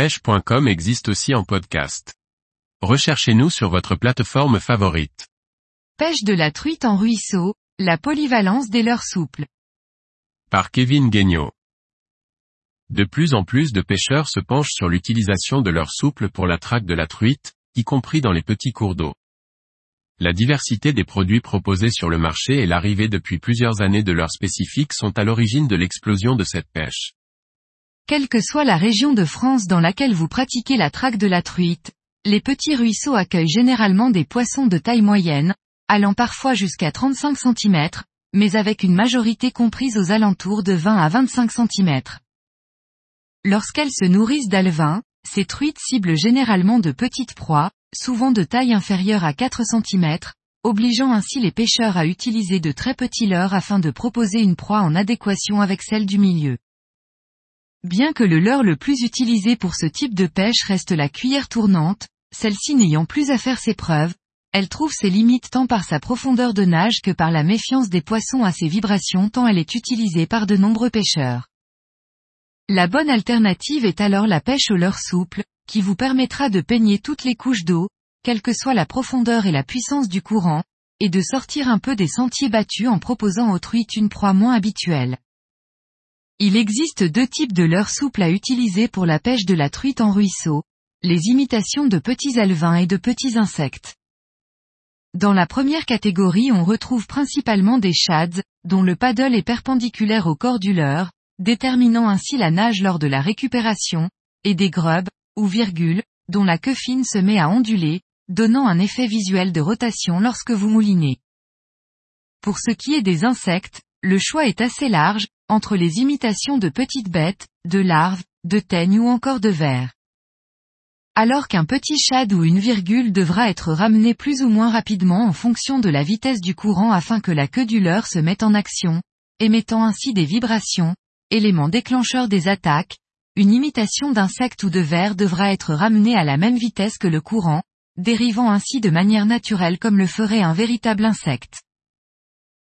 pêche.com existe aussi en podcast. Recherchez-nous sur votre plateforme favorite. Pêche de la truite en ruisseau, la polyvalence des leurres souples. Par Kevin Guignot. De plus en plus de pêcheurs se penchent sur l'utilisation de leurres souples pour la traque de la truite, y compris dans les petits cours d'eau. La diversité des produits proposés sur le marché et l'arrivée depuis plusieurs années de leurres spécifiques sont à l'origine de l'explosion de cette pêche. Quelle que soit la région de France dans laquelle vous pratiquez la traque de la truite, les petits ruisseaux accueillent généralement des poissons de taille moyenne, allant parfois jusqu'à 35 cm, mais avec une majorité comprise aux alentours de 20 à 25 cm. Lorsqu'elles se nourrissent d'alevins, ces truites ciblent généralement de petites proies, souvent de taille inférieure à 4 cm, obligeant ainsi les pêcheurs à utiliser de très petits leurres afin de proposer une proie en adéquation avec celle du milieu. Bien que le leurre le plus utilisé pour ce type de pêche reste la cuillère tournante, celle-ci n'ayant plus à faire ses preuves, elle trouve ses limites tant par sa profondeur de nage que par la méfiance des poissons à ses vibrations tant elle est utilisée par de nombreux pêcheurs. La bonne alternative est alors la pêche au leurre souple, qui vous permettra de peigner toutes les couches d'eau, quelle que soit la profondeur et la puissance du courant, et de sortir un peu des sentiers battus en proposant aux truites une proie moins habituelle. Il existe deux types de leurres souples à utiliser pour la pêche de la truite en ruisseau, les imitations de petits alevins et de petits insectes. Dans la première catégorie on retrouve principalement des shads, dont le paddle est perpendiculaire au corps du leurre, déterminant ainsi la nage lors de la récupération, et des grubs, ou virgules, dont la queue fine se met à onduler, donnant un effet visuel de rotation lorsque vous moulinez. Pour ce qui est des insectes, le choix est assez large, entre les imitations de petites bêtes, de larves, de teignes ou encore de vers. Alors qu'un petit shad ou une virgule devra être ramené plus ou moins rapidement en fonction de la vitesse du courant afin que la queue du leurre se mette en action, émettant ainsi des vibrations, élément déclencheur des attaques, une imitation d'insecte ou de ver devra être ramenée à la même vitesse que le courant, dérivant ainsi de manière naturelle comme le ferait un véritable insecte.